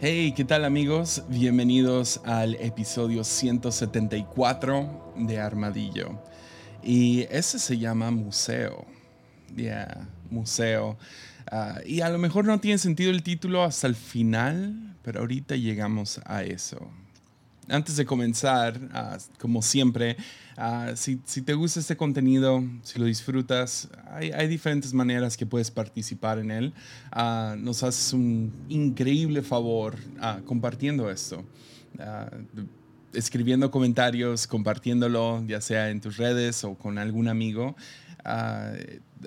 Hey, ¿qué tal amigos? Bienvenidos al episodio 174 de Armadillo. Y ese se llama Museo. Yeah, Museo. Ah, y a lo mejor no tiene sentido el título hasta el final, pero ahorita llegamos a eso antes de comenzar, ah, como siempre, ah, si, te gusta este contenido, si lo disfrutas, hay, diferentes maneras que puedes participar en él. Ah, nos haces un increíble favor compartiendo esto. escribiendo comentarios, compartiéndolo, ya sea en tus redes o con algún amigo,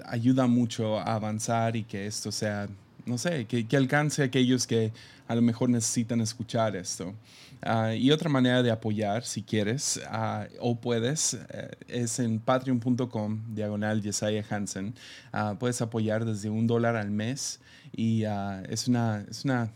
ayuda mucho a avanzar y que esto sea, no sé, que, alcance a aquellos que a lo mejor necesitan escuchar esto. Ah, y otra manera de apoyar, si quieres ah, o puedes, eh, es en patreon.com, diagonal Jesiah Hansen. Ah, puedes apoyar desde un dólar al mes y es, una, es una,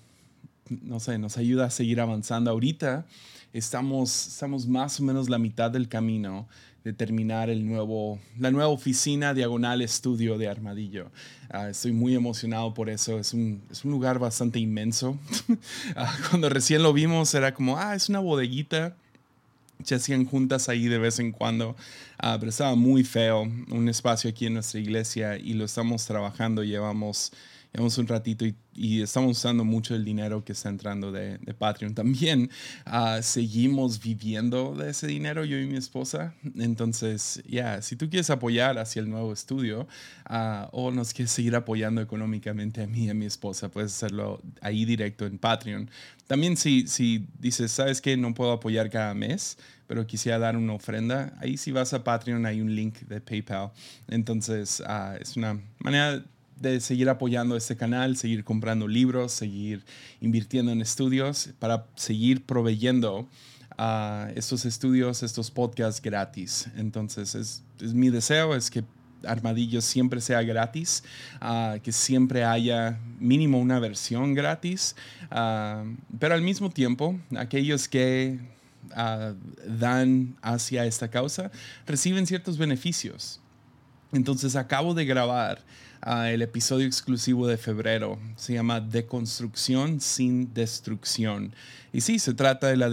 no sé, nos ayuda a seguir avanzando. Ahorita estamos, estamos más o menos la mitad del camino de terminar el nuevo, la nueva oficina diagonal estudio de Armadillo. Ah, estoy muy emocionado por eso. Es un, es un lugar bastante inmenso. Ah, cuando recién lo vimos era como, ah, es una bodeguita. Se hacían juntas ahí de vez en cuando, ah, pero estaba muy feo. Un espacio aquí en nuestra iglesia y lo estamos trabajando. Llevamos llevamos un ratito y, estamos usando mucho el dinero que está entrando de, Patreon. También uh, seguimos viviendo de ese dinero, yo y mi esposa. Entonces, ya, si tú quieres apoyar hacia el nuevo estudio uh, o nos quieres seguir apoyando económicamente a mí y a mi esposa, puedes hacerlo ahí directo en Patreon. También si, si dices, ¿sabes qué? No puedo apoyar cada mes pero quisiera dar una ofrenda, ahí si vas a Patreon hay un link de PayPal. Entonces, uh, es una manera de seguir apoyando este canal, seguir comprando libros, seguir invirtiendo en estudios para seguir proveyendo a estos estudios, estos podcasts gratis. Entonces, es, mi deseo es que Armadillo siempre sea gratis, que siempre haya mínimo una versión gratis, pero al mismo tiempo, aquellos que dan hacia esta causa reciben ciertos beneficios. Entonces acabo de grabar el episodio exclusivo de febrero. Se llama Deconstrucción sin destrucción. Y sí, se trata de la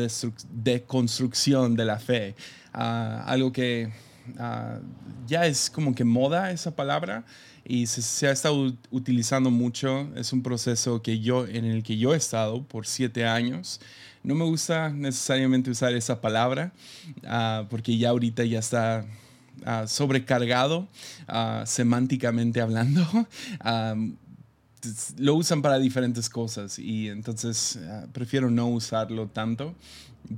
deconstrucción de la fe. Ah, algo que ah, ya es como que moda esa palabra y se, ha estado utilizando mucho. Es un proceso que yo, en el que yo he estado por siete años. No me gusta necesariamente usar esa palabra ah, porque ya ahorita ya está Ah, sobrecargado uh, semánticamente hablando. lo usan para diferentes cosas y entonces ah, prefiero no usarlo tanto.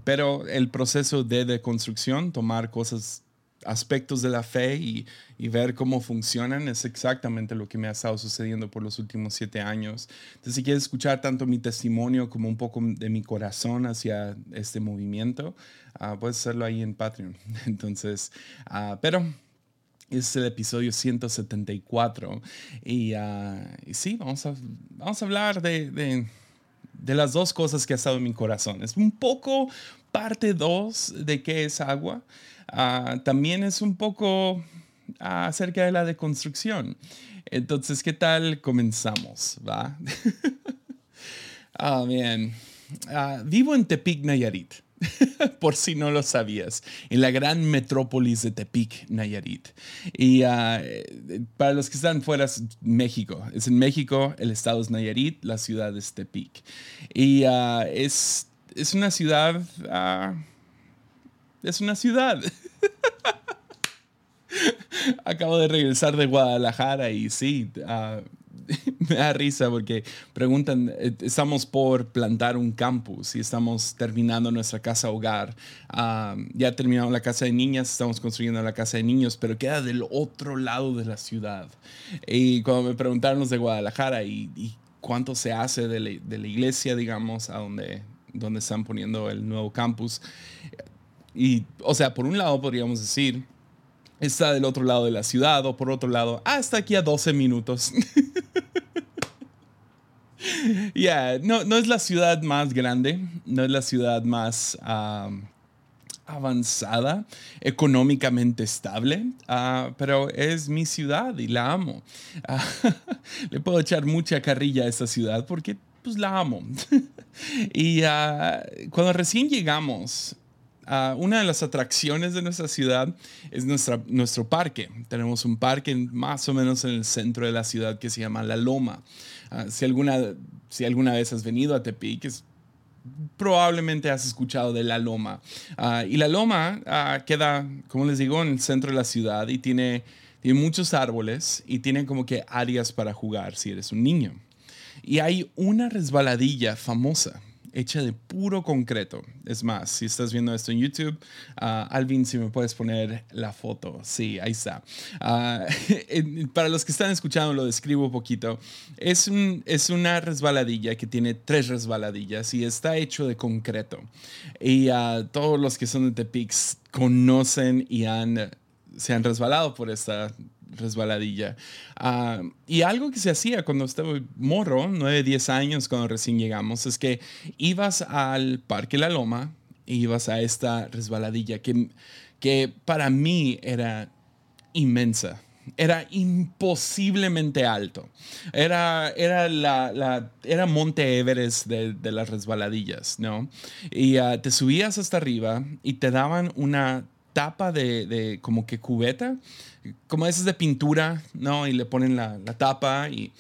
Pero el proceso de deconstrucción, tomar cosas aspectos de la fe y, ver cómo funcionan es exactamente lo que me ha estado sucediendo por los últimos siete años. Entonces, si quieres escuchar tanto mi testimonio como un poco de mi corazón hacia este movimiento, uh, puedes hacerlo ahí en Patreon. Entonces, uh, pero es el episodio 174 y, uh, y, sí, vamos a, vamos a hablar de, de, de las dos cosas que ha estado en mi corazón. Es un poco parte 2 de qué es agua. Ah, también es un poco ah, acerca de la deconstrucción. Entonces, ¿qué tal comenzamos? ¿Va? ah, bien. Ah, vivo en Tepic, Nayarit. por si no lo sabías, en la gran metrópolis de Tepic, Nayarit. Y para los que están fuera, México. Es en México, el estado es Nayarit, la ciudad es Tepic. Y es, es una ciudad es una ciudad. Acabo de regresar de Guadalajara y sí, uh, me da risa porque preguntan, eh, estamos por plantar un campus y estamos terminando nuestra casa hogar. Uh, ya terminamos la casa de niñas, estamos construyendo la casa de niños, pero queda del otro lado de la ciudad. Y cuando me preguntaron los de Guadalajara y, y cuánto se hace de la, de la, iglesia, digamos, a donde, donde están poniendo el nuevo campus, y, o sea, por un lado podríamos decir, está del otro lado de la ciudad, o por otro lado, ah, está aquí a 12 minutos. Ya, no, no es la ciudad más grande, no es la ciudad más avanzada, económicamente estable, ah, pero es mi ciudad y la amo. Ah, le puedo echar mucha carrilla a esta ciudad porque pues la amo. y ah, cuando recién llegamos, ah, una de las atracciones de nuestra ciudad es nuestra, nuestro parque. Tenemos un parque más o menos en el centro de la ciudad que se llama La Loma. Ah, si, alguna, si alguna vez has venido a Tepic, probablemente has escuchado de La Loma. y La Loma queda, como les digo, en el centro de la ciudad y tiene, tiene muchos árboles y tiene como que áreas para jugar si eres un niño. Y hay una resbaladilla famosa hecha de puro concreto. Es más, si estás viendo esto en YouTube, ah, Alvin, si me puedes poner la foto. Sí, ahí está. Ah, para los que están escuchando, lo describo un poquito. Es, un, es una resbaladilla que tiene tres resbaladillas y está hecho de concreto. Y uh, todos los que son de Tepix conocen y han, se han resbalado por esta resbaladilla. Ah, y algo que se hacía cuando estaba morro, 9, 10 años cuando recién llegamos, es que ibas al Parque La Loma e ibas a esta resbaladilla que, que para mí era inmensa. Era imposiblemente alto. Era, era, la, era Monte Everest de, las resbaladillas, ¿no? Y ah, te subías hasta arriba y te daban una tapa de, de como que cubeta como esas de pintura, ¿no? Y le ponen la, tapa y,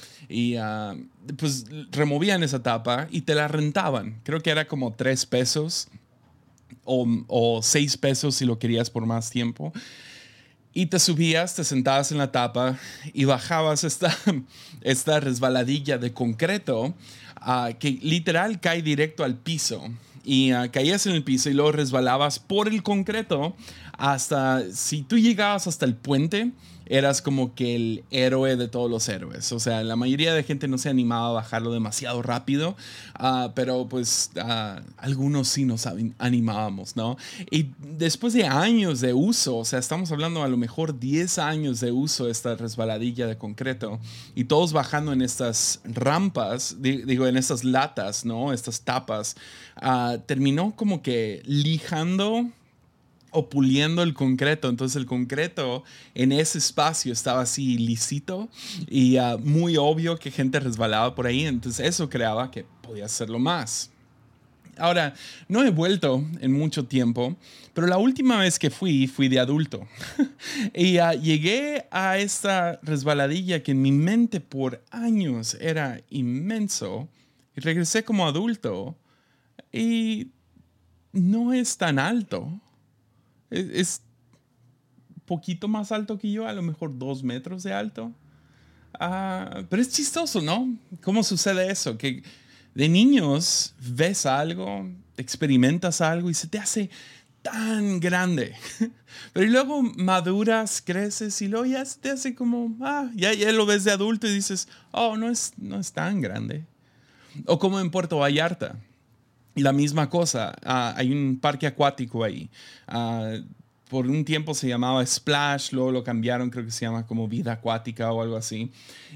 ah, pues removían esa tapa y te la rentaban. Creo que era como tres pesos o, o seis pesos si lo querías por más tiempo. Y te subías, te sentabas en la tapa y bajabas esta, esta resbaladilla de concreto ah, que literal cae directo al piso. Y ah, caías en el piso y luego resbalabas por el concreto hasta, si tú llegabas hasta el puente, eras como que el héroe de todos los héroes. O sea, la mayoría de gente no se animaba a bajarlo demasiado rápido, ah, pero pues ah, algunos sí nos animábamos, ¿no? Y después de años de uso, o sea, estamos hablando a lo mejor 10 años de uso de esta resbaladilla de concreto y todos bajando en estas rampas, digo, en estas latas, ¿no? Estas tapas, ah, terminó como que lijando o puliendo el concreto. Entonces el concreto en ese espacio estaba así lisito y ah, muy obvio que gente resbalaba por ahí. Entonces eso creaba que podía hacerlo más. Ahora, no he vuelto en mucho tiempo, pero la última vez que fui, fui de adulto. y ah, llegué a esta resbaladilla que en mi mente por años era inmenso. Y regresé como adulto y no es tan alto es, poquito más alto que yo, a lo mejor dos metros de alto. Ah, pero es chistoso, ¿no? ¿Cómo sucede eso? Que de niños ves algo, experimentas algo y se te hace tan grande. Pero luego maduras, creces y luego ya se te hace como, ah, ya, ya lo ves de adulto y dices, oh, no es, no es tan grande. O como en Puerto Vallarta. La misma cosa, ah, hay un parque acuático ahí. Ah, por un tiempo se llamaba Splash, luego lo cambiaron, creo que se llama como Vida Acuática o algo así.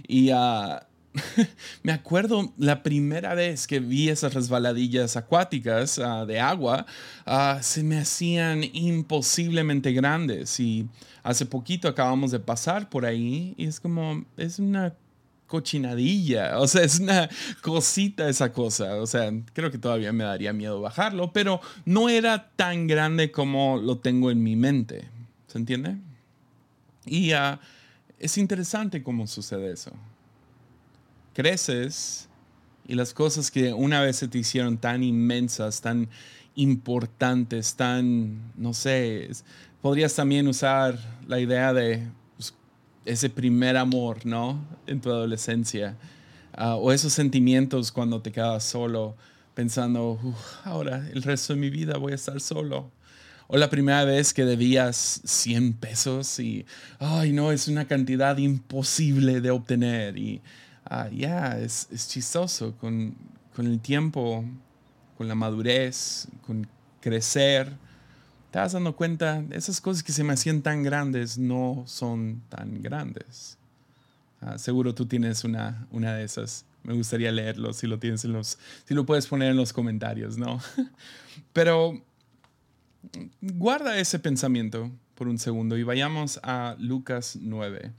Y ah, me acuerdo la primera vez que vi esas resbaladillas acuáticas de agua, se me hacían imposiblemente grandes. Y hace poquito acabamos de pasar por ahí y es como, es una cochinadilla, o sea, es una cosita esa cosa, o sea, creo que todavía me daría miedo bajarlo, pero no era tan grande como lo tengo en mi mente, ¿se entiende? Y uh, es interesante cómo sucede eso. Creces y las cosas que una vez se te hicieron tan inmensas, tan importantes, tan, no sé, podrías también usar la idea de ese primer amor, ¿no? En tu adolescencia. Ah, o esos sentimientos cuando te quedas solo, pensando, ahora el resto de mi vida voy a estar solo. O la primera vez que debías 100 pesos y, ay, no, es una cantidad imposible de obtener. Y ah, ya, es, es, chistoso con, con el tiempo, con la madurez, con crecer te dando cuenta, esas cosas que se me hacían tan grandes no son tan grandes. Ah, seguro tú tienes una, una de esas. Me gustaría leerlo si lo tienes en los, si lo puedes poner en los comentarios, ¿no? Pero guarda ese pensamiento por un segundo y vayamos a Lucas 9,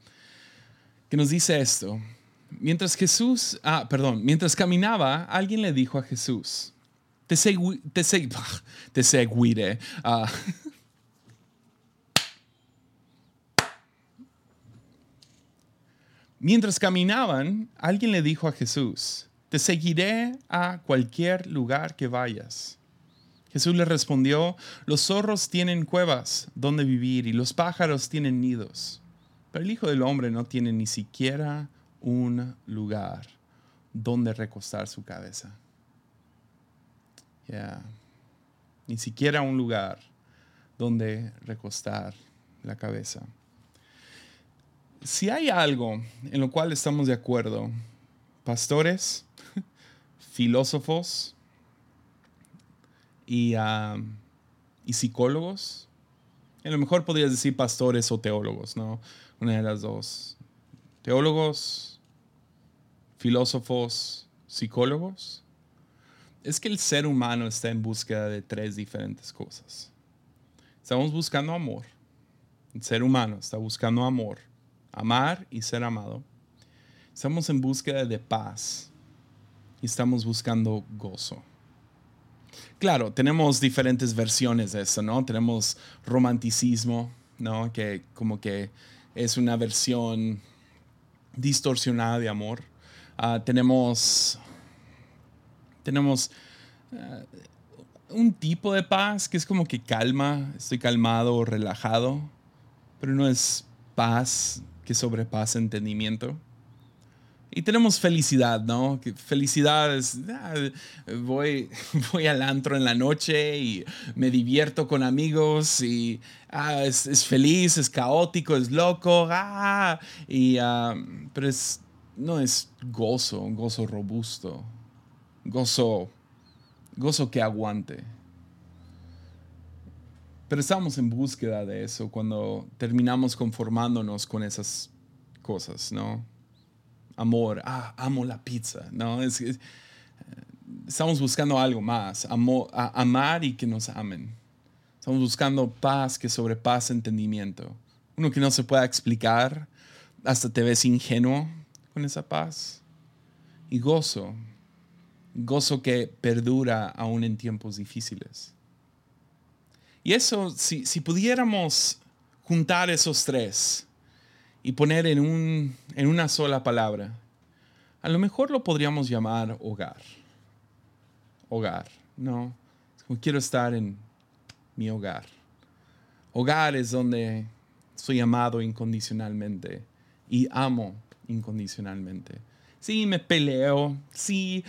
que nos dice esto. mientras Jesús, ah, perdón, mientras caminaba, alguien le dijo a Jesús, te, te, te seguiré. Ah, Mientras caminaban, alguien le dijo a Jesús, te seguiré a cualquier lugar que vayas. Jesús le respondió, los zorros tienen cuevas donde vivir y los pájaros tienen nidos, pero el Hijo del Hombre no tiene ni siquiera un lugar donde recostar su cabeza. Ni siquiera un lugar donde recostar la cabeza si hay algo en lo cual estamos de acuerdo, pastores, filósofos y, y, psicólogos, a lo mejor podrías decir pastores o teólogos, ¿no? Una de las dos. Teólogos, filósofos, psicólogos. Es que el ser humano está en búsqueda de tres diferentes cosas. Estamos buscando amor. El ser humano está buscando amor amar y ser amado. Estamos en búsqueda de paz y estamos buscando gozo. Claro, tenemos diferentes versiones de eso, ¿no? Tenemos romanticismo, ¿no? Que como que es una versión distorsionada de amor. Ah, tenemos tenemos ah, un tipo de paz que es como que calma, estoy calmado o relajado, pero no es paz que sobrepasa entendimiento. Y tenemos felicidad, ¿no? felicidad es, ah, voy, voy al antro en la noche y me divierto con amigos y ah, es, feliz, es caótico, es loco, ah, y, pero es, no es gozo, gozo robusto, gozo, gozo que aguante. Pero estamos en búsqueda de eso cuando terminamos conformándonos con esas cosas, ¿no? Amor, ah, amo la pizza, ¿no? Es, eh, estamos buscando algo más, amar y que nos amen. Estamos buscando paz que sobrepasa entendimiento. Uno que no se pueda explicar, hasta te ves ingenuo con esa paz. Y gozo, gozo que perdura aún en tiempos difíciles. Y eso, si, si pudiéramos juntar esos tres y poner en, un, en una sola palabra, a lo mejor lo podríamos llamar hogar. Hogar, ¿no? quiero estar en mi hogar. Hogar es donde soy amado incondicionalmente y amo incondicionalmente. Sí, me peleo, sí,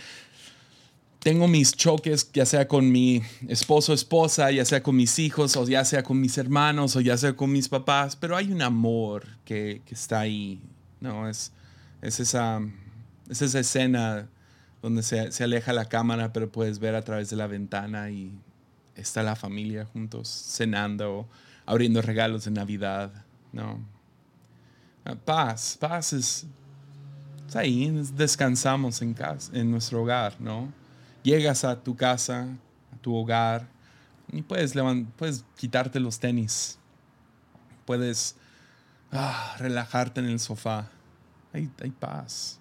tengo mis choques, ya sea con mi esposo esposa, ya sea con mis hijos, o ya sea con mis hermanos, o ya sea con mis papás, pero hay un amor que, está ahí, ¿no? Es, es, esa, es esa escena donde se, se, aleja la cámara, pero puedes ver a través de la ventana y está la familia juntos, cenando, abriendo regalos de Navidad, ¿no? Ah, paz, paz es, es ahí, descansamos en, casa, en nuestro hogar, ¿no? Llegas a tu casa, a tu hogar, y puedes, puedes quitarte los tenis, puedes ah, relajarte en el sofá. Hay, hay paz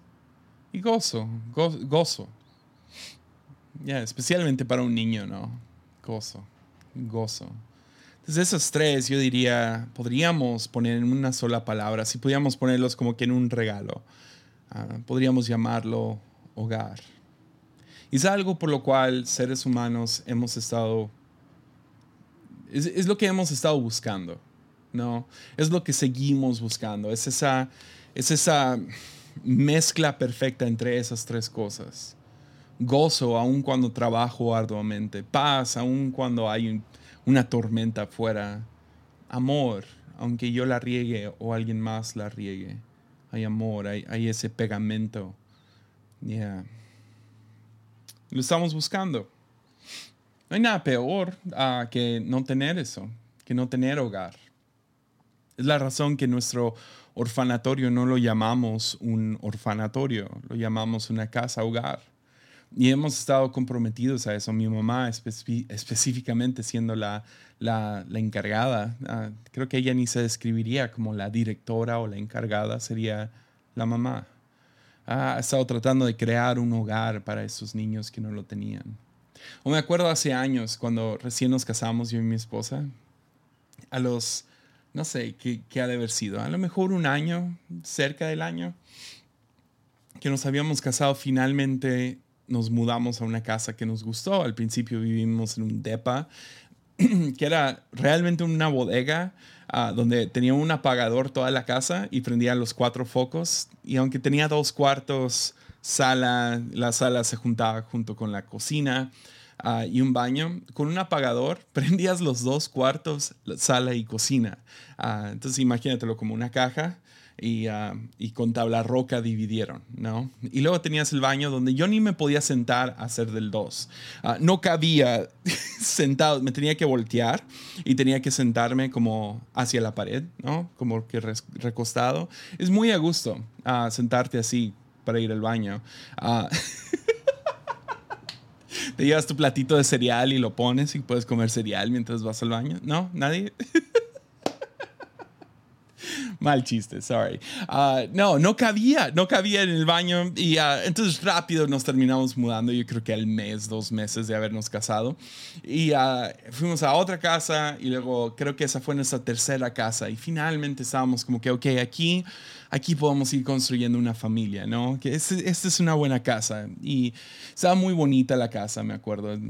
y gozo, gozo. Ya, especialmente para un niño, ¿no? Gozo, gozo. Entonces esos tres yo diría, podríamos poner en una sola palabra, si pudiéramos ponerlos como que en un regalo, ah, podríamos llamarlo hogar. Es algo por lo cual seres humanos hemos estado, es, lo que hemos estado buscando, ¿no? Es lo que seguimos buscando, es esa, es esa mezcla perfecta entre esas tres cosas. Gozo aun cuando trabajo arduamente, paz aun cuando hay una tormenta afuera, amor aunque yo la riegue o alguien más la riegue. Hay amor, hay, hay ese pegamento. Yeah. Lo estamos buscando. No hay nada peor ah, que no tener eso, que no tener hogar. Es la razón que nuestro orfanatorio no lo llamamos un orfanatorio, lo llamamos una casa hogar. Y hemos estado comprometidos a eso. Mi mamá específicamente siendo la, la, encargada, ah, creo que ella ni se describiría como la directora o la encargada, sería la mamá. Ha estado tratando de crear un hogar para esos niños que no lo tenían. O me acuerdo hace años, cuando recién nos casamos yo y mi esposa, a los, no sé, ¿qué, qué ha de haber sido? A lo mejor un año, cerca del año, que nos habíamos casado, finalmente nos mudamos a una casa que nos gustó. Al principio vivimos en un DEPA, que era realmente una bodega ah, donde tenía un apagador toda la casa y prendía los cuatro focos. Y aunque tenía dos cuartos, sala, la sala se juntaba junto con la cocina ah, y un baño, con un apagador prendías los dos cuartos, sala y cocina. Ah, entonces imagínatelo como una caja y, uh, y, con tabla roca dividieron, ¿no? Y luego tenías el baño donde yo ni me podía sentar a hacer del 2. Uh, no cabía sentado, me tenía que voltear y tenía que sentarme como hacia la pared, ¿no? Como que recostado. Es muy a gusto uh, sentarte así para ir al baño. Te llevas tu platito de cereal y lo pones y puedes comer cereal mientras vas al baño. ¿No? ¿Nadie? Mal chiste, sorry. Ah, no, no cabía, no cabía en el baño y uh, entonces rápido nos terminamos mudando, yo creo que al mes, dos meses de habernos casado. Y uh, fuimos a otra casa y luego creo que esa fue nuestra tercera casa y finalmente estábamos como que, ok, aquí aquí podemos ir construyendo una familia, ¿no? Que esta es una buena casa. Y estaba muy bonita la casa, me acuerdo. Eh,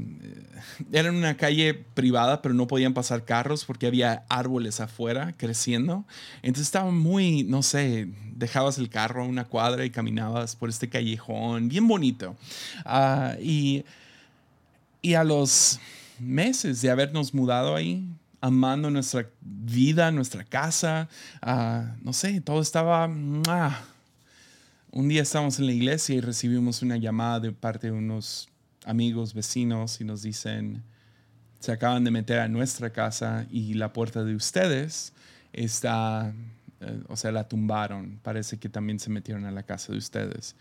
era una calle privada, pero no podían pasar carros porque había árboles afuera creciendo. Entonces estaba muy, no sé, dejabas el carro a una cuadra y caminabas por este callejón, bien bonito. Uh, y, y a los meses de habernos mudado ahí, amando nuestra vida, nuestra casa. Ah, no sé, todo estaba... Un día estábamos en la iglesia y recibimos una llamada de parte de unos amigos, vecinos, y nos dicen, se acaban de meter a nuestra casa y la puerta de ustedes está, eh, o sea, la tumbaron. Parece que también se metieron a la casa de ustedes.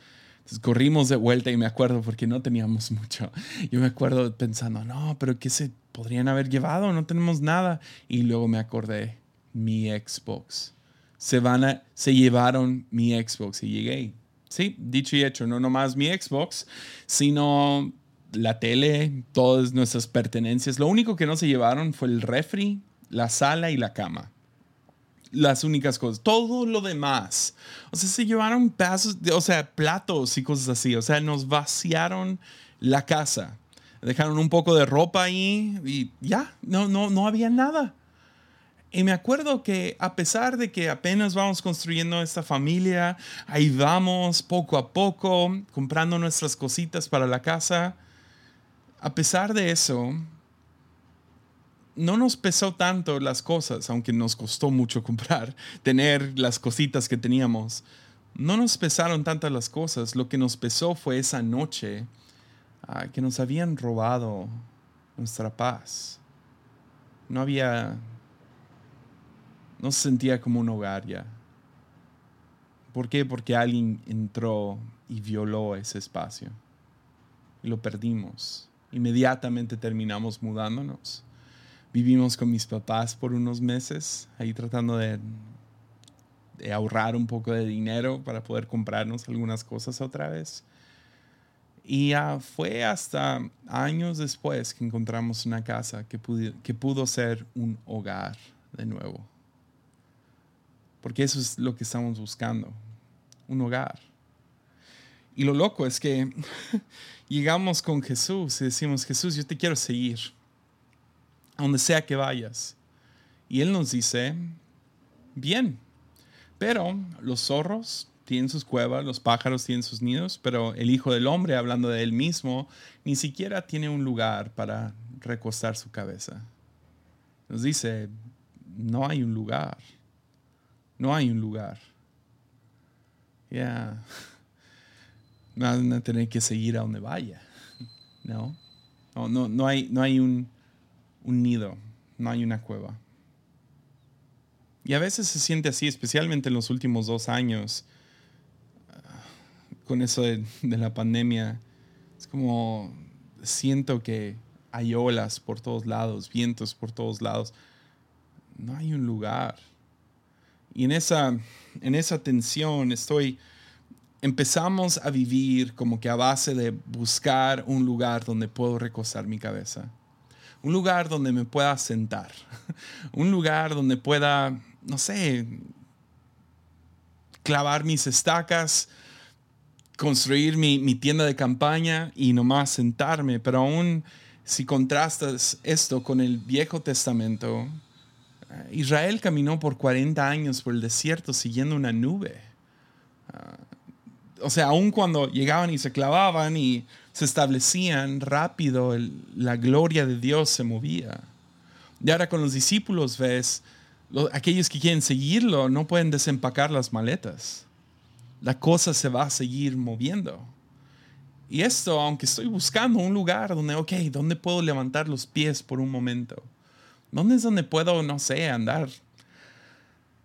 Entonces corrimos de vuelta y me acuerdo porque no teníamos mucho. Yo me acuerdo pensando, no, pero ¿qué se podrían haber llevado? No tenemos nada. Y luego me acordé, mi Xbox. Se, van a, se llevaron mi Xbox y llegué. Sí, dicho y hecho, no nomás mi Xbox, sino la tele, todas nuestras pertenencias. Lo único que no se llevaron fue el refri, la sala y la cama las únicas cosas. Todo lo demás. O sea, se llevaron pedazos, de, o sea, platos y cosas así. O sea, nos vaciaron la casa. Dejaron un poco de ropa ahí y ya, no, no, no había nada. Y me acuerdo que a pesar de que apenas vamos construyendo esta familia, ahí vamos poco a poco, comprando nuestras cositas para la casa, a pesar de eso, no nos pesó tanto las cosas, aunque nos costó mucho comprar, tener las cositas que teníamos. No nos pesaron tantas las cosas, lo que nos pesó fue esa noche ah, que nos habían robado nuestra paz. No había, no se sentía como un hogar ya. ¿Por qué? Porque alguien entró y violó ese espacio. Y lo perdimos. Inmediatamente terminamos mudándonos vivimos con mis papás por unos meses, ahí tratando de, ahorrar un poco de dinero para poder comprarnos algunas cosas otra vez. Y fue hasta años después que encontramos una casa que, que pudo ser un hogar de nuevo. Porque eso es lo que estamos buscando, un hogar. Y lo loco es que llegamos con Jesús y decimos, Jesús, yo te quiero seguir donde sea que vayas. Y Él nos dice, bien, pero los zorros tienen sus cuevas, los pájaros tienen sus nidos, pero el Hijo del Hombre, hablando de Él mismo, ni siquiera tiene un lugar para recostar su cabeza. Nos dice, no hay un lugar, no hay un lugar. Ya, van a tener que seguir a donde vaya, ¿no? No, no, no, hay, no hay un un nido, no hay una cueva. Y a veces se siente así, especialmente en los últimos dos años, con eso de, la pandemia. Es como siento que hay olas por todos lados, vientos por todos lados. No hay un lugar. Y en esa, en esa tensión estoy empezamos a vivir como que a base de buscar un lugar donde puedo recostar mi cabeza. Un lugar donde me pueda sentar. Un lugar donde pueda, no sé, clavar mis estacas, construir mi, mi tienda de campaña y nomás sentarme. Pero aún si contrastas esto con el Viejo Testamento, eh, Israel caminó por 40 años por el desierto siguiendo una nube. Ah, o sea, aun cuando llegaban y se clavaban y se establecían rápido, la gloria de Dios se movía. Y ahora con los discípulos ves, aquellos que quieren seguirlo no pueden desempacar las maletas. La cosa se va a seguir moviendo. Y esto, aunque estoy buscando un lugar donde, ok, ¿dónde puedo levantar los pies por un momento? ¿Dónde es donde puedo, no sé, andar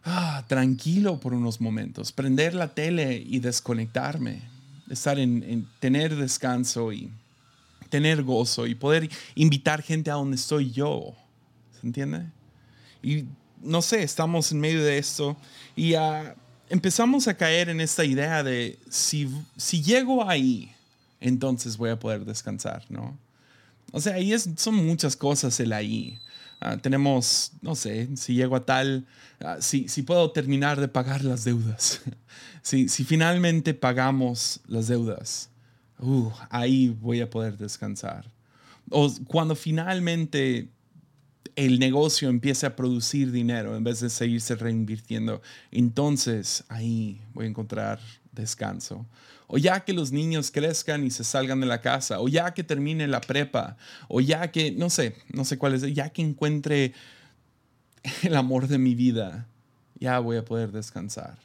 ah, tranquilo por unos momentos, prender la tele y desconectarme, estar en, tener descanso y tener gozo y poder invitar gente a donde estoy yo. ¿Se entiende? Y no sé, estamos en medio de esto y uh, empezamos a caer en esta idea de si, si llego ahí, entonces voy a poder descansar, ¿no? O sea, ahí es, son muchas cosas el ahí. Ah, tenemos, no sé, si llego a tal, ah, si, si, puedo terminar de pagar las deudas, si, si, finalmente pagamos las deudas, uh, ahí voy a poder descansar. O cuando finalmente el negocio empiece a producir dinero en vez de seguirse reinvirtiendo, entonces ahí voy a encontrar descanso o ya que los niños crezcan y se salgan de la casa, o ya que termine la prepa, o ya que, no sé, no sé cuál es, ya que encuentre el amor de mi vida, ya voy a poder descansar.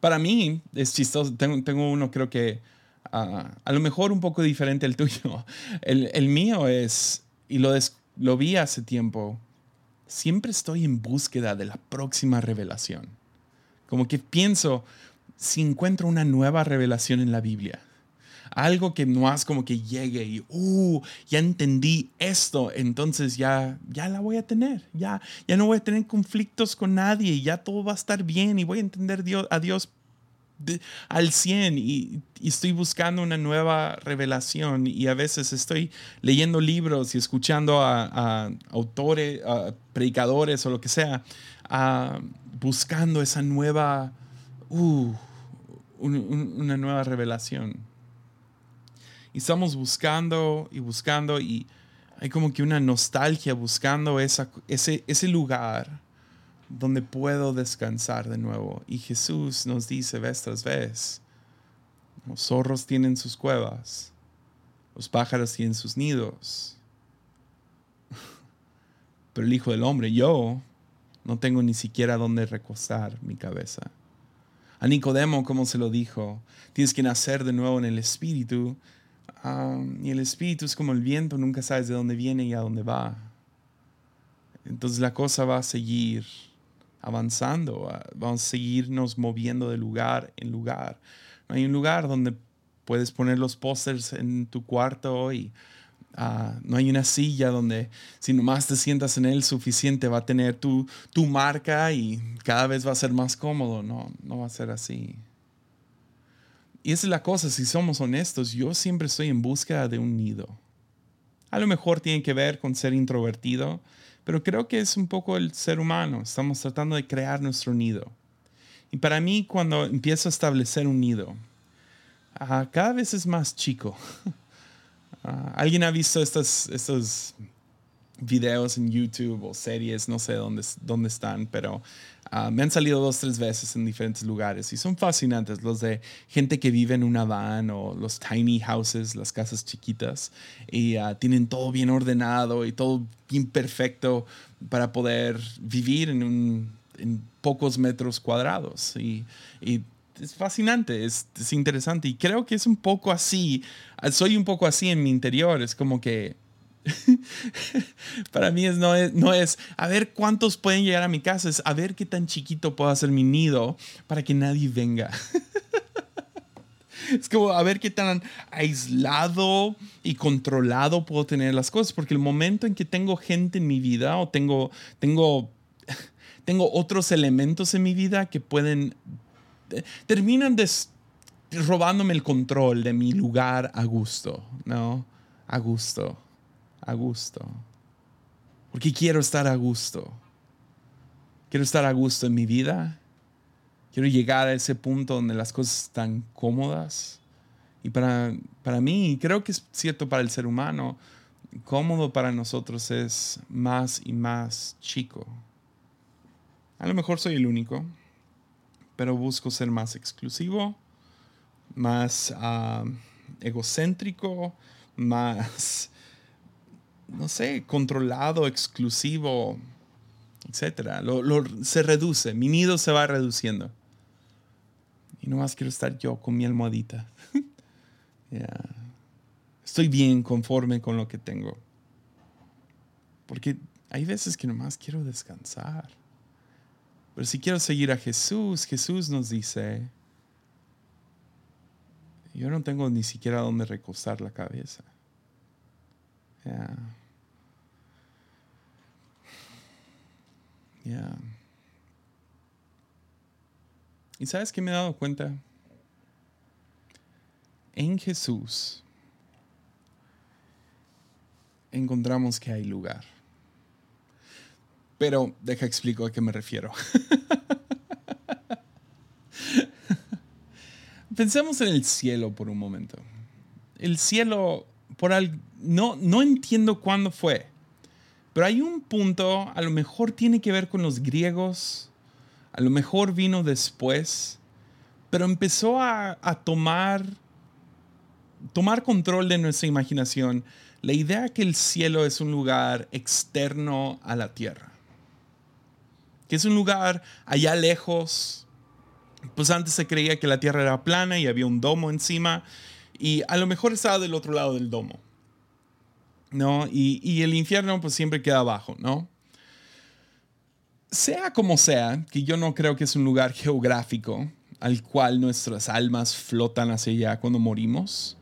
Para mí es chistoso, tengo, tengo uno creo que ah, a lo mejor un poco diferente al tuyo. El, el mío es, y lo, lo vi hace tiempo, siempre estoy en búsqueda de la próxima revelación. Como que pienso, si encuentro una nueva revelación en la Biblia, algo que no has como que llegue y, uh, ya entendí esto, entonces ya, ya la voy a tener, ya, ya no voy a tener conflictos con nadie, ya todo va a estar bien y voy a entender Dios, a Dios al 100 y, estoy buscando una nueva revelación y a veces estoy leyendo libros y escuchando a, autores, predicadores o lo que sea, buscando esa nueva uh, una nueva revelación. Y estamos buscando y buscando y hay como que una nostalgia buscando ese, ese lugar donde puedo descansar de nuevo. Y Jesús nos dice vez tras vez, los zorros tienen sus cuevas, los pájaros tienen sus nidos, pero el Hijo del Hombre, yo, no tengo ni siquiera donde recostar mi cabeza. A Nicodemo, como se lo dijo, tienes que nacer de nuevo en el Espíritu. y el Espíritu es como el viento, nunca sabes de dónde viene y a dónde va. Entonces la cosa va a seguir avanzando, vamos a seguirnos moviendo de lugar en lugar. hay un lugar donde puedes poner los pósters en tu cuarto y Ah, no hay una silla donde si nomás te sientas en él suficiente va a tener tu, tu marca y cada vez va a ser más cómodo. No, no va a ser así. Y esa es la cosa, si somos honestos, yo siempre estoy en búsqueda de un nido. A lo mejor tiene que ver con ser introvertido, pero creo que es un poco el ser humano. Estamos tratando de crear nuestro nido. Y para mí, cuando empiezo a establecer un nido, ah, cada vez es más chico. Ah, ¿Alguien ha visto estos, estos videos en YouTube o series? No sé dónde, dónde están, pero ah, me han salido dos, tres veces en diferentes lugares y son fascinantes. Los de gente que vive en una van o los tiny houses, las casas chiquitas, y ah, tienen todo bien ordenado y todo bien perfecto para poder vivir en, en pocos metros cuadrados. Y es fascinante, es, es, interesante y creo que es un poco así, soy un poco así en mi interior, es como que para mí es no, es no es a ver cuántos pueden llegar a mi casa, es a ver qué tan chiquito puedo hacer mi nido para que nadie venga. es como a ver qué tan aislado y controlado puedo tener las cosas, porque el momento en que tengo gente en mi vida o tengo, tengo, tengo otros elementos en mi vida que pueden terminan robándome el control de mi lugar a gusto, ¿no? A gusto, a gusto. Porque quiero estar a gusto. Quiero estar a gusto en mi vida. Quiero llegar a ese punto donde las cosas están cómodas. Y para, para mí, creo que es cierto para el ser humano, cómodo para nosotros es más y más chico. A lo mejor soy el único, pero busco ser más exclusivo, más ah, egocéntrico, más, no sé, controlado, exclusivo, etc. se reduce, mi nido se va reduciendo. Y no más quiero estar yo con mi almohadita. Estoy bien conforme con lo que tengo. Porque hay veces que nomás quiero descansar. Pero si quiero seguir a Jesús, Jesús nos dice, yo no tengo ni siquiera dónde recostar la cabeza. Ya. ¿Y sabes qué me he dado cuenta? En Jesús encontramos que hay lugar. Pero deja explico a qué me refiero. Pensemos en el cielo por un momento. El cielo, por al, no, no entiendo cuándo fue, pero hay un punto, a lo mejor tiene que ver con los griegos, a lo mejor vino después, pero empezó a, a tomar, tomar control de nuestra imaginación la idea que el cielo es un lugar externo a la tierra, que es un lugar allá lejos, pues antes se creía que la tierra era plana y había un domo encima, y a lo mejor estaba del otro lado del domo, ¿no? Y, y el infierno pues siempre queda abajo, ¿no? Sea como sea, que yo no creo que es un lugar geográfico al cual nuestras almas flotan hacia allá cuando morimos,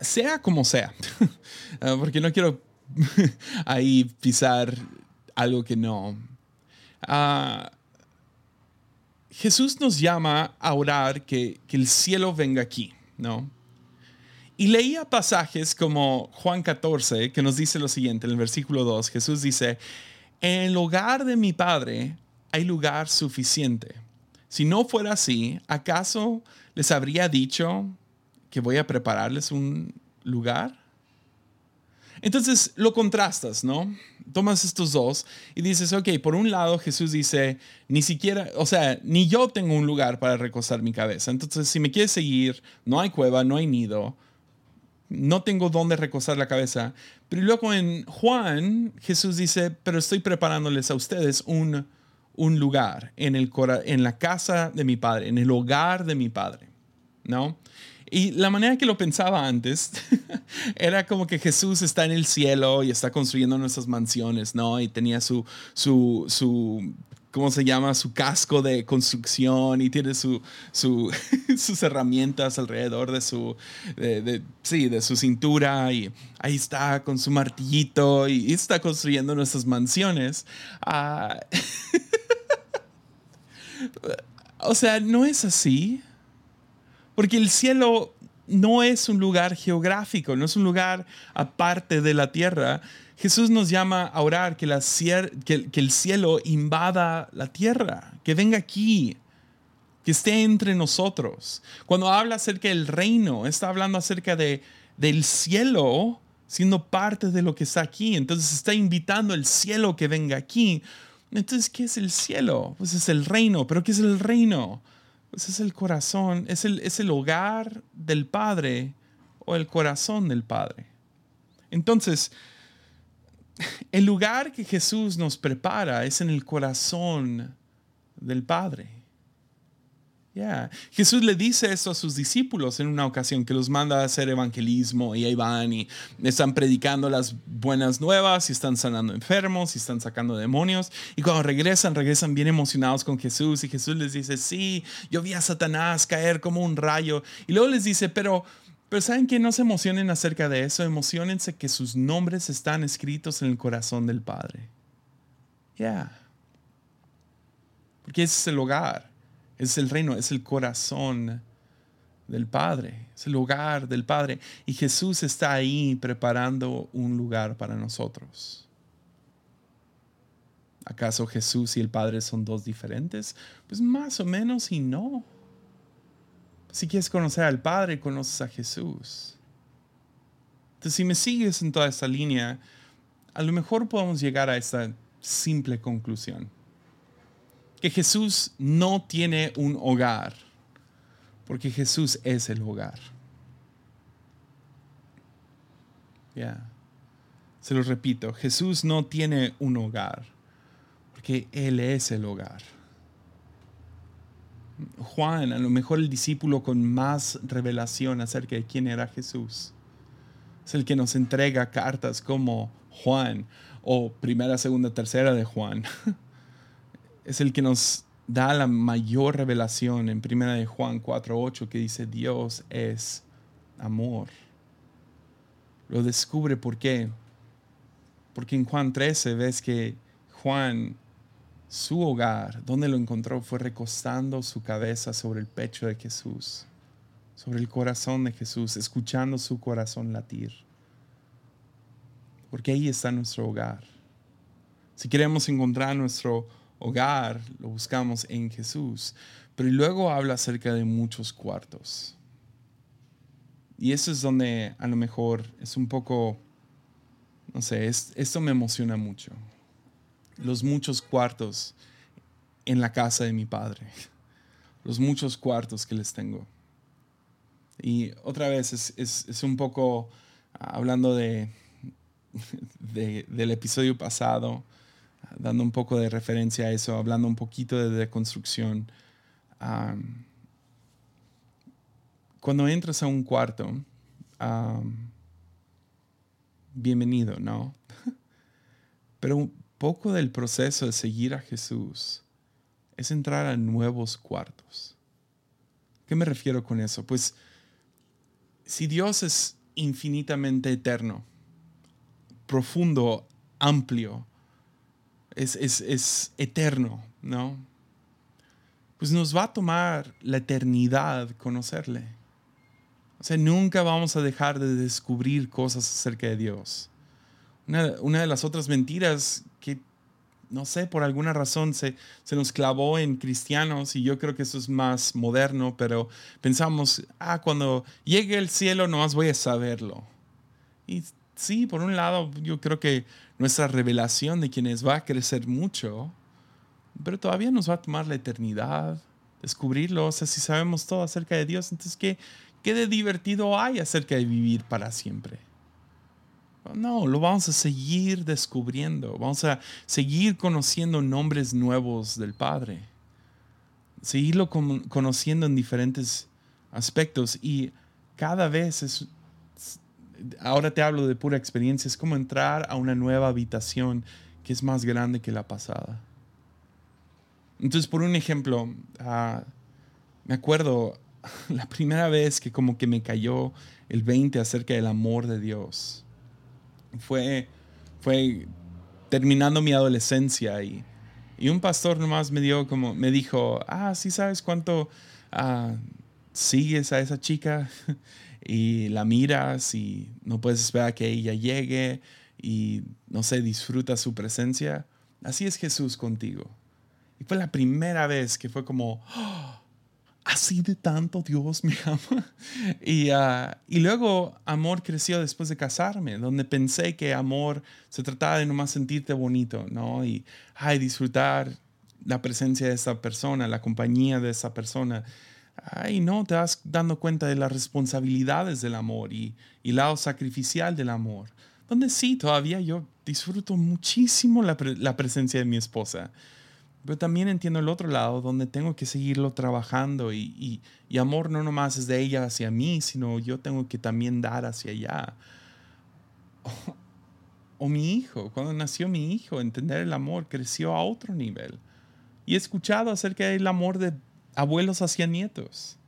sea como sea, ah, porque no quiero ahí pisar algo que no. Ah, Jesús nos llama a orar que, que, el cielo venga aquí, ¿no? Y leía pasajes como Juan 14, que nos dice lo siguiente, en el versículo 2, Jesús dice, en el hogar de mi Padre hay lugar suficiente. Si no fuera así, ¿acaso les habría dicho que voy a prepararles un lugar. Entonces lo contrastas, ¿no? Tomas estos dos y dices, ok, por un lado Jesús dice, ni siquiera, o sea, ni yo tengo un lugar para recostar mi cabeza. Entonces, si me quieres seguir, no hay cueva, no hay nido, no tengo dónde recostar la cabeza. Pero luego en Juan, Jesús dice, pero estoy preparándoles a ustedes un, un lugar en, el, en la casa de mi Padre, en el hogar de mi Padre, ¿no? Y la manera que lo pensaba antes era como que Jesús está en el cielo y está construyendo nuestras mansiones, ¿no? Y tenía su, su, su ¿cómo se llama? Su casco de construcción y tiene su, su sus herramientas alrededor de su, de, sí, de su cintura y ahí está con su martillito y, está construyendo nuestras mansiones. Ah, o sea, no es así. Porque el cielo no es un lugar geográfico, no es un lugar aparte de la tierra. Jesús nos llama a orar que, el cielo invada la tierra, que venga aquí, que esté entre nosotros. Cuando habla acerca del reino, está hablando acerca de, del cielo siendo parte de lo que está aquí. Entonces está invitando el cielo que venga aquí. Entonces, ¿qué es el cielo? Pues es el reino. ¿Pero qué es el reino? Pues es el corazón, es el, es el hogar del Padre o el corazón del Padre. Entonces, el lugar que Jesús nos prepara es en el corazón del Padre. Jesús le dice esto a sus discípulos en una ocasión que los manda a hacer evangelismo y ahí van y están predicando las buenas nuevas y están sanando enfermos y están sacando demonios y cuando regresan, regresan bien emocionados con Jesús y Jesús les dice, sí, yo vi a Satanás caer como un rayo y luego les dice, pero, pero ¿saben que No se emocionen acerca de eso, emocionense que sus nombres están escritos en el corazón del Padre. Ya. Porque ese es el hogar Es el reino, es el corazón del Padre, es el hogar del Padre. Y Jesús está ahí preparando un lugar para nosotros. ¿Acaso Jesús y el Padre son dos diferentes? Pues más o menos y no. Si quieres conocer al Padre, conoces a Jesús. Entonces, si me sigues en toda esta línea, a lo mejor podemos llegar a esta simple conclusión. Que Jesús no tiene un hogar, porque Jesús es el hogar. Ya. Se lo repito, Jesús no tiene un hogar, porque Él es el hogar. Juan, a lo mejor el discípulo con más revelación acerca de quién era Jesús, es el que nos entrega cartas como Juan o primera, segunda, tercera de Juan. es el que nos da la mayor revelación en primera de Juan 4.8 que dice Dios es amor. Lo descubre por qué. Porque en Juan 13 ves que Juan, su hogar, donde lo encontró, fue recostando su cabeza sobre el pecho de Jesús, sobre el corazón de Jesús, escuchando su corazón latir porque ahí está nuestro hogar. Si queremos encontrar nuestro hogar, lo buscamos en Jesús. Pero luego habla acerca de muchos cuartos. Y eso es donde a lo mejor es un poco, no sé, esto me emociona mucho. Los muchos cuartos en la casa de mi padre. Los muchos cuartos que les tengo. Y otra vez es un poco hablando de, del episodio pasado, dando un poco de referencia a eso, hablando un poquito de deconstrucción. cuando entras a un cuarto, bienvenido, ¿no? Pero un poco del proceso de seguir a Jesús es entrar a nuevos cuartos. ¿Qué me refiero con eso? Pues si Dios es infinitamente eterno, profundo, amplio, es, es, eterno, ¿no? Pues nos va a tomar la eternidad conocerle. O sea, nunca vamos a dejar de descubrir cosas acerca de Dios. Una, una, de las otras mentiras que, no sé, por alguna razón se, se, nos clavó en cristianos, y yo creo que eso es más moderno, pero pensamos, ah, cuando llegue el cielo no más voy a saberlo. Y sí, por un lado, yo creo que nuestra revelación de quienes va a crecer mucho, pero todavía nos va a tomar la eternidad descubrirlo. O sea, si sabemos todo acerca de Dios, entonces, ¿qué, qué de divertido hay acerca de vivir para siempre? No, lo vamos a seguir descubriendo, vamos a seguir conociendo nombres nuevos del Padre, seguirlo conociendo en diferentes aspectos y cada vez es ahora te hablo de pura experiencia, es como entrar a una nueva habitación que es más grande que la pasada. Entonces, por un ejemplo, ah, me acuerdo la primera vez que como que me cayó el 20 acerca del amor de Dios. Fue, fue terminando mi adolescencia y, y un pastor nomás me dio como, me dijo, ah, sí sabes cuánto ah, sigues a esa chica y la miras y no puedes esperar a que ella llegue y, no sé, disfruta su presencia. Así es Jesús contigo. Y fue la primera vez que fue como, ¡Oh! así de tanto Dios me ama. Y, ah, y luego amor creció después de casarme, donde pensé que amor se trataba de nomás sentirte bonito, ¿no? Y ay, disfrutar la presencia de esa persona, la compañía de esa persona ay, no, te vas dando cuenta de las responsabilidades del amor y, y lado sacrificial del amor. Donde sí, todavía yo disfruto muchísimo la, presencia de mi esposa. Pero también entiendo el otro lado, donde tengo que seguirlo trabajando y, y, amor no nomás es de ella hacia mí, sino yo tengo que también dar hacia allá. O, o mi hijo, cuando nació mi hijo, entender el amor creció a otro nivel. Y he escuchado acerca del amor de abuelos hacia nietos,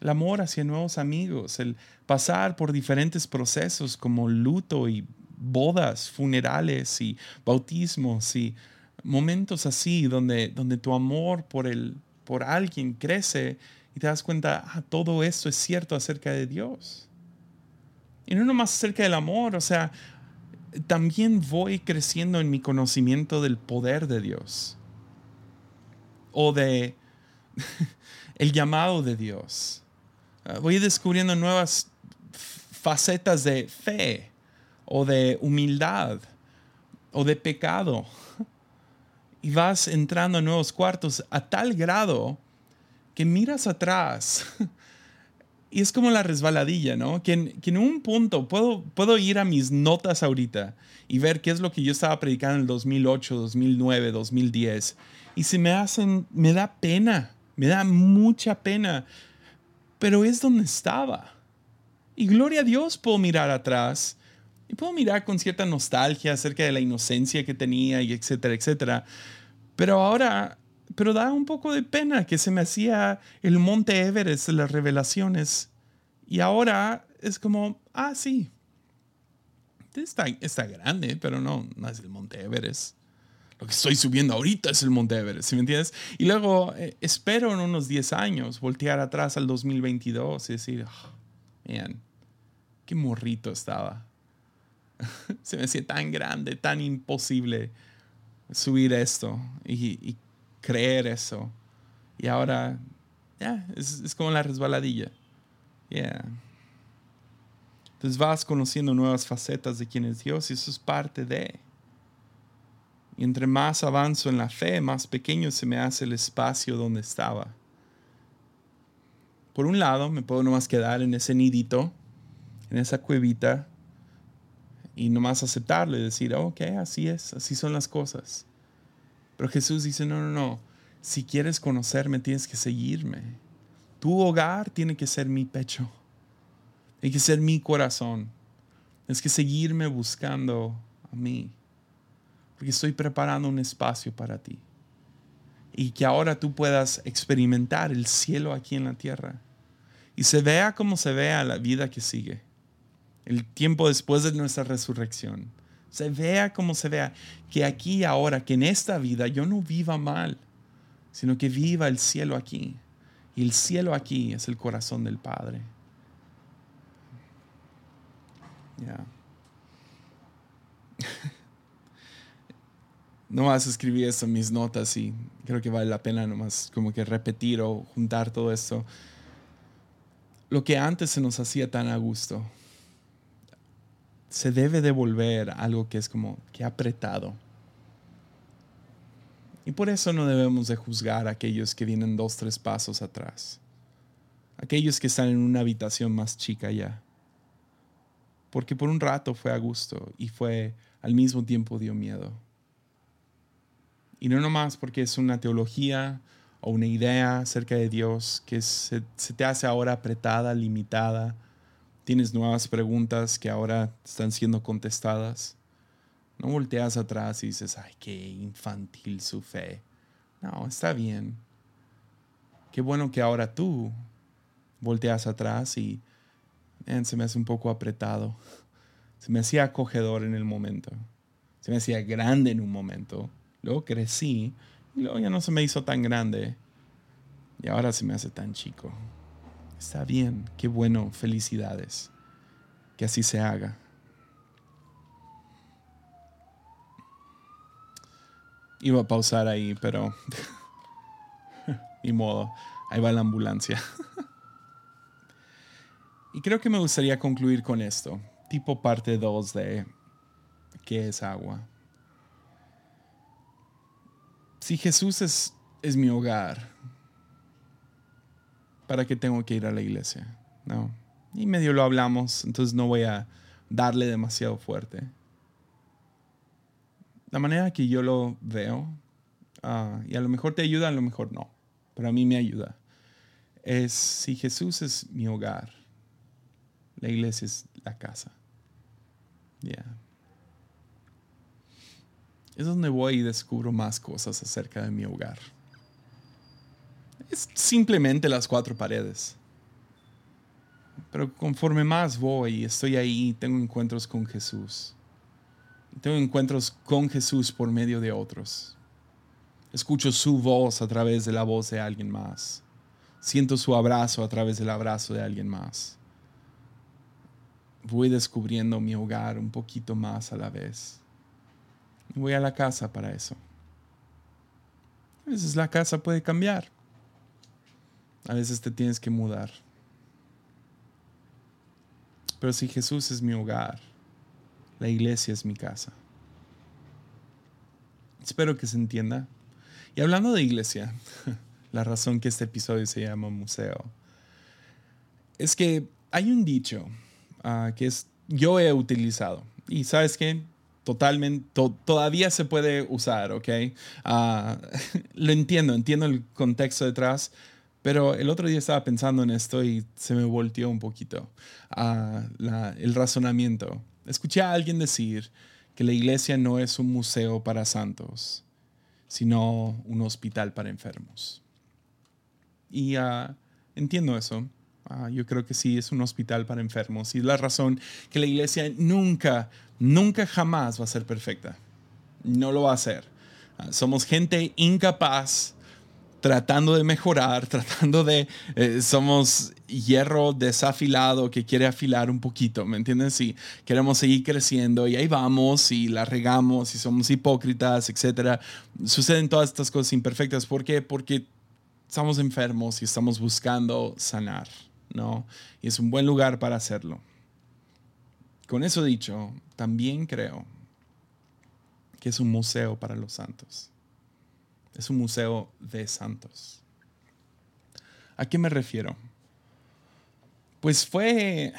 el amor hacia nuevos amigos, el pasar por diferentes procesos como luto y bodas, funerales y bautismos y momentos así donde, donde tu amor por el por alguien crece y te das cuenta, ah, todo esto es cierto acerca de Dios. Y no nomás acerca del amor, o sea, también voy creciendo en mi conocimiento del poder de Dios. O de el llamado de Dios. Ah, voy descubriendo nuevas facetas de fe o de humildad o de pecado. Y vas entrando en nuevos cuartos a tal grado que miras atrás y es como la resbaladilla, ¿no? Que en, un punto puedo, puedo ir a mis notas ahorita y ver qué es lo que yo estaba predicando en el 2008, 2009, 2010. Y se me hacen, me da pena, me da mucha pena, pero es donde estaba. Y gloria a Dios puedo mirar atrás y puedo mirar con cierta nostalgia acerca de la inocencia que tenía y etcétera, etcétera. Pero ahora, pero da un poco de pena que se me hacía el monte Everest de las revelaciones. Y ahora es como, ah, sí. Está, está grande, pero no, no es el monte Everest. Que estoy subiendo ahorita es el monte Everest, ¿sí me entiendes? Y luego eh, espero en unos 10 años voltear atrás al 2022 y decir, oh, man, qué morrito estaba. Se me hacía tan grande, tan imposible subir esto y, creer eso. Y ahora, ya, es, como la resbaladilla. Yeah. Entonces vas conociendo nuevas facetas de quién es Dios y eso es parte de. Y entre más avanzo en la fe, más pequeño se me hace el espacio donde estaba. Por un lado, me puedo nomás quedar en ese nidito, en esa cuevita, y nomás aceptarle, decir, ok, así es, así son las cosas. Pero Jesús dice, no, no, no, si quieres conocerme tienes que seguirme. Tu hogar tiene que ser mi pecho, tiene que ser mi corazón, es que seguirme buscando a mí, porque estoy preparando un espacio para ti. Y que ahora tú puedas experimentar el cielo aquí en la tierra. Y se vea como se vea la vida que sigue el tiempo después de nuestra resurrección. Se vea como se vea, que aquí ahora, que en esta vida yo no viva mal, sino que viva el cielo aquí. Y el cielo aquí es el corazón del Padre. Ya. no vas a escribir esto en mis notas y creo que vale la pena nomás como que repetir o juntar todo esto. Lo que antes se nos hacía tan a gusto, se debe devolver algo que es como que apretado. Y por eso no debemos de juzgar a aquellos que vienen dos, tres pasos atrás. Aquellos que están en una habitación más chica ya. Porque por un rato fue a gusto y fue al mismo tiempo dio miedo. Y no nomás porque es una teología o una idea acerca de Dios que se, se te hace ahora apretada, limitada, tienes nuevas preguntas que ahora están siendo contestadas. No volteas atrás y dices, ay, qué infantil su fe. No, está bien. Qué bueno que ahora tú volteas atrás y se me hace un poco apretado. Se me hacía acogedor en el momento. Se me hacía grande en un momento. Luego crecí y luego ya no se me hizo tan grande. Y ahora se me hace tan chico. Está bien, qué bueno, felicidades. Que así se haga. Iba a pausar ahí, pero ni modo, ahí va la ambulancia. y creo que me gustaría concluir con esto, tipo parte 2 de ¿qué es agua? Si Jesús es, es mi hogar, ¿para qué tengo que ir a la iglesia? No. Y medio lo hablamos, entonces no voy a darle demasiado fuerte. La manera que yo lo veo, ah, y a lo mejor te ayuda, a lo mejor no, pero a mí me ayuda, es si Jesús es mi hogar, la iglesia es la casa. Ya. Es donde voy y descubro más cosas acerca de mi hogar es simplemente las cuatro paredes. Pero conforme más voy, estoy ahí, tengo encuentros con Jesús. Tengo encuentros con Jesús por medio de otros. Escucho su voz a través de la voz de alguien más. Siento su abrazo a través del abrazo de alguien más. Voy descubriendo mi hogar un poquito más a la vez. Voy a la casa para eso. A veces la casa puede cambiar. A veces te tienes que mudar. Pero si Jesús es mi hogar, la iglesia es mi casa. Espero que se entienda. Y hablando de iglesia, la razón que este episodio se llama museo, es que hay un dicho ah, que es, yo he utilizado. Y sabes qué? Totalmente, todavía se puede usar, ¿ok? Ah, lo entiendo, entiendo el contexto detrás, pero el otro día estaba pensando en esto y se me volteó un poquito uh, el razonamiento. Escuché a alguien decir que la iglesia no es un museo para santos, sino un hospital para enfermos. Y uh, entiendo eso. Uh, yo creo que sí, es un hospital para enfermos. Y es la razón que la iglesia nunca, nunca jamás va a ser perfecta. No lo va a hacer. somos gente incapaz tratando de mejorar, tratando de, eh, somos hierro desafilado que quiere afilar un poquito, ¿me entiendes? Y queremos seguir creciendo y ahí vamos y la regamos y somos hipócritas, etc. Suceden todas estas cosas imperfectas. ¿Por qué? Porque estamos enfermos y estamos buscando sanar, ¿no? Y es un buen lugar para hacerlo. Con eso dicho, también creo que es un museo para los santos. Es un museo de santos. ¿A qué me refiero? Pues fue,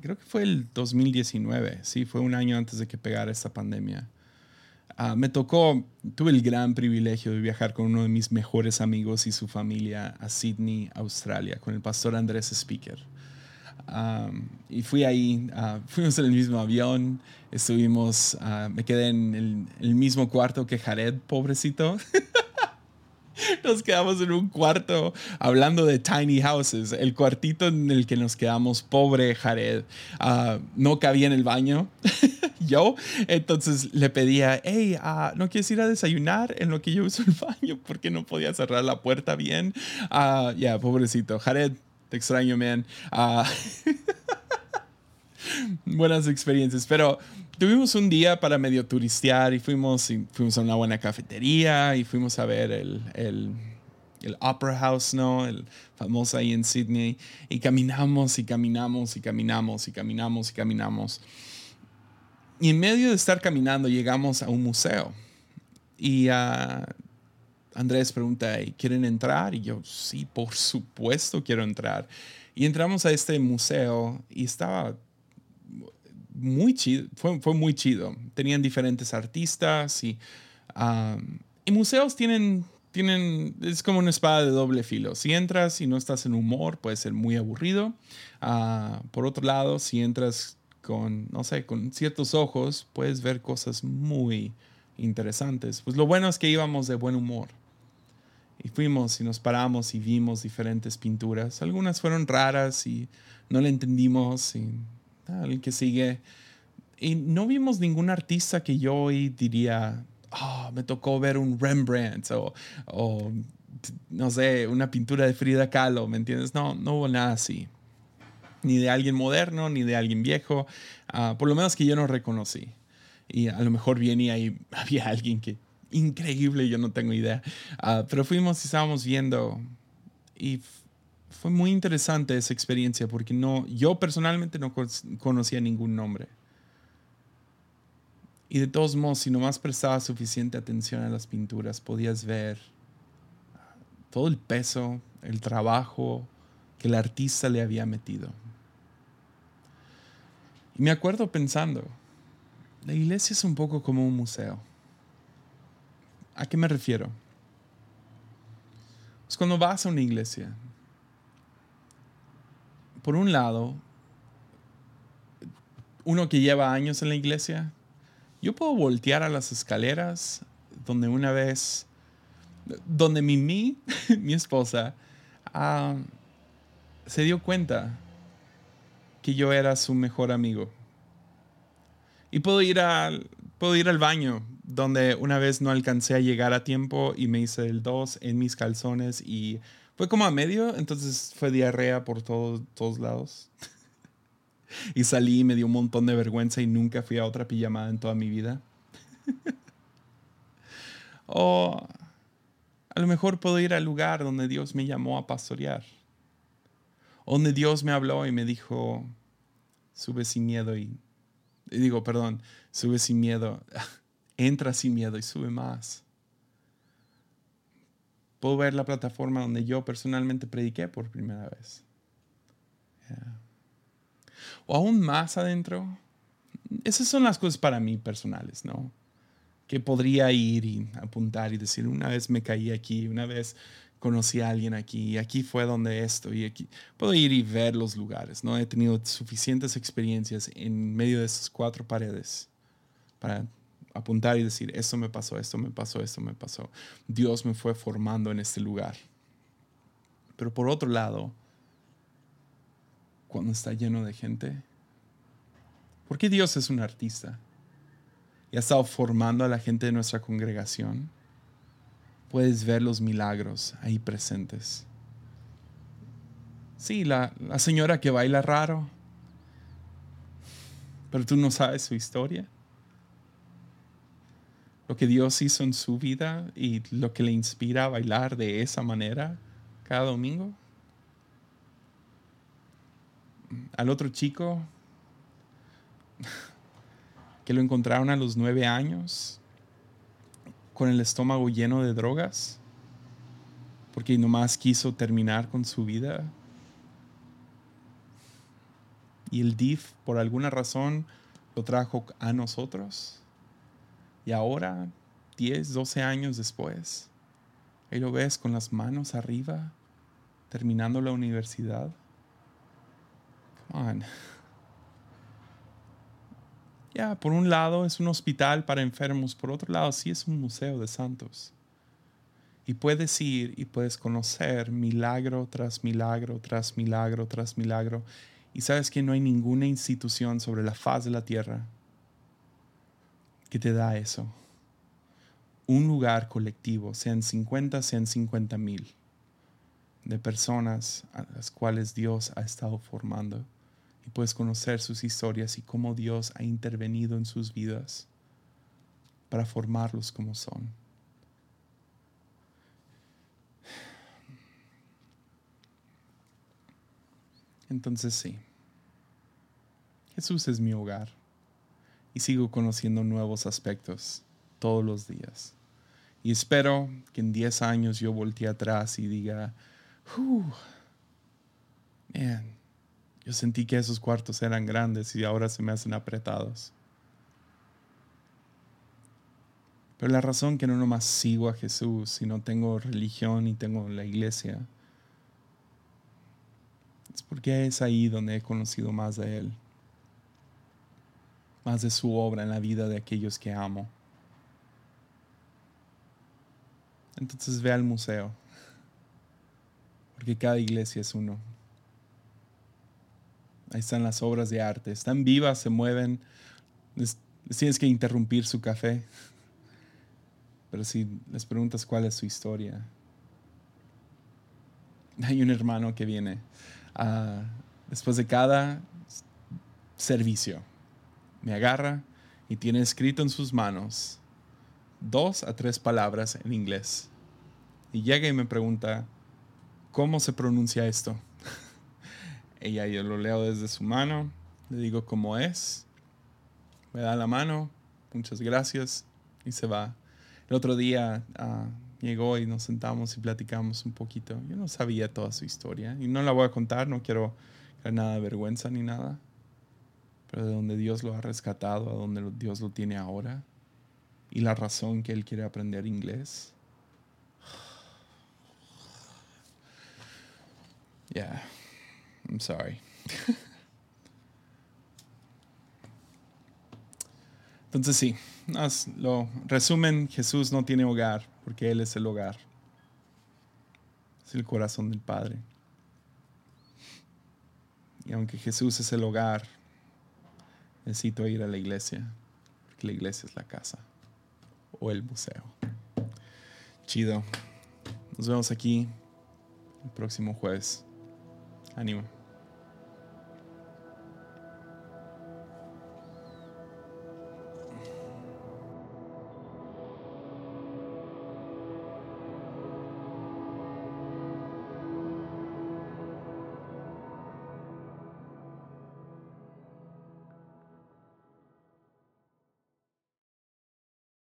creo que fue el 2019, sí, fue un año antes de que pegara esta pandemia. Ah, me tocó, tuve el gran privilegio de viajar con uno de mis mejores amigos y su familia a Sydney, Australia, con el pastor Andrés Speaker. y fui ahí, uh, fuimos en el mismo avión, estuvimos, ah, me quedé en el, mismo cuarto que Jared, pobrecito. nos quedamos en un cuarto hablando de tiny houses. El cuartito en el que nos quedamos, pobre Jared, ah, no cabía en el baño. yo, entonces le pedía, hey, uh, ¿no quieres ir a desayunar en lo que yo uso el baño? Porque no podía cerrar la puerta bien. Uh, ya, pobrecito. Jared, te extraño, man. buenas experiencias, pero tuvimos un día para medio turistear y fuimos, y fuimos a una buena cafetería y fuimos a ver el, el, el, Opera House, ¿no? El famoso ahí en Sydney. Y caminamos y caminamos y caminamos y caminamos y caminamos. Y en medio de estar caminando llegamos a un museo. Y uh, Andrés pregunta, ¿quieren entrar? Y yo, sí, por supuesto quiero entrar. Y entramos a este museo y estaba muy chido, fue, fue muy chido. Tenían diferentes artistas y, y museos tienen, tienen, es como una espada de doble filo. Si entras y no estás en humor, puede ser muy aburrido. Ah, por otro lado, si entras con, no sé, con ciertos ojos, puedes ver cosas muy interesantes. Pues lo bueno es que íbamos de buen humor. Y fuimos y nos paramos y vimos diferentes pinturas. Algunas fueron raras y no le entendimos y el que sigue. Y no vimos ningún artista que yo hoy diría, oh, me tocó ver un Rembrandt o, o, no sé, una pintura de Frida Kahlo, ¿me entiendes? No, no hubo nada así. Ni de alguien moderno, ni de alguien viejo. Ah, por lo menos que yo no reconocí. Y a lo mejor bien y ahí había alguien que increíble, yo no tengo idea. Ah, pero fuimos y estábamos viendo y fue muy interesante esa experiencia porque no, yo personalmente no conocía ningún nombre. Y de todos modos, si nomás prestabas suficiente atención a las pinturas, podías ver todo el peso, el trabajo que el artista le había metido. Y me acuerdo pensando, la iglesia es un poco como un museo. ¿A qué me refiero? Pues cuando vas a una iglesia, por un lado, uno que lleva años en la iglesia, yo puedo voltear a las escaleras donde una vez, donde Mimi, mi esposa, ah, se dio cuenta que yo era su mejor amigo. Y puedo ir, al, puedo ir al baño donde una vez no alcancé a llegar a tiempo y me hice el 2 en mis calzones y fue como a medio, entonces fue diarrea por todos, lados. y salí y me dio un montón de vergüenza y nunca fui a otra pijamada en toda mi vida. o a lo mejor puedo ir al lugar donde Dios me llamó a pastorear. Donde Dios me habló y me dijo, sube sin miedo y, digo, perdón, sube sin miedo, entra sin miedo y sube más. Puedo ver la plataforma donde yo personalmente prediqué por primera vez. O aún más adentro. Esas son las cosas para mí personales, ¿no? Que podría ir y apuntar y decir, una vez me caí aquí, una vez conocí a alguien aquí, y aquí fue donde esto, y aquí puedo ir y ver los lugares, ¿no? He tenido suficientes experiencias en medio de esas cuatro paredes para apuntar y decir, esto me pasó, esto me pasó, esto me pasó. Dios me fue formando en este lugar. Pero por otro lado, cuando está lleno de gente, ¿por qué Dios es un artista? Y ha estado formando a la gente de nuestra congregación puedes ver los milagros ahí presentes. Sí, la, señora que baila raro, pero tú no sabes su historia. Lo que Dios hizo en su vida y lo que le inspira a bailar de esa manera cada domingo. Al otro chico que lo encontraron a los nueve años con el estómago lleno de drogas porque nomás quiso terminar con su vida. Y el DIF, por alguna razón, lo trajo a nosotros. Y ahora, 10, 12 años después, ahí lo ves con las manos arriba, terminando la universidad. Come on. Ya, por un lado es un hospital para enfermos, por otro lado sí es un museo de santos. Y puedes ir y puedes conocer milagro tras milagro, tras milagro, tras milagro. Y sabes que no hay ninguna institución sobre la faz de la tierra que te da eso. Un lugar colectivo, sean 50, sean 50 mil, de personas a las cuales Dios ha estado formando y puedes conocer sus historias y cómo Dios ha intervenido en sus vidas para formarlos como son. Entonces sí, Jesús es mi hogar sigo conociendo nuevos aspectos todos los días. Y espero que en 10 años yo voltee atrás y diga, man, yo sentí que esos cuartos eran grandes y ahora se me hacen apretados. Pero la razón que no nomás sigo a Jesús, sino tengo religión y tengo la iglesia, es porque es ahí donde he conocido más de Él, más de su obra en la vida de aquellos que amo. Entonces ve al museo, porque cada iglesia es uno. Ahí están las obras de arte. Están vivas, se mueven. tienes que interrumpir su café. Pero si les preguntas cuál es su historia. Hay un hermano que viene ah, después de cada servicio. Me agarra y tiene escrito en sus manos dos a tres palabras en inglés. Y llega y me pregunta, ¿cómo se pronuncia esto? Ella yo lo leo desde su mano, le digo cómo es, me da la mano, muchas gracias y se va. El otro día ah, llegó y nos sentamos y platicamos un poquito. Yo no sabía toda su historia y no la voy a contar, no quiero nada de vergüenza ni nada, pero de donde Dios lo ha rescatado, a donde Dios lo tiene ahora y la razón que él quiere aprender inglés. Yeah. I'm sorry. Entonces sí, lo resumen, Jesús no tiene hogar porque Él es el hogar. Es el corazón del Padre. Y aunque Jesús es el hogar, necesito ir a la iglesia, porque la iglesia es la casa. o el buceo. Chido. Nos vemos aquí el próximo jueves. Ánimo.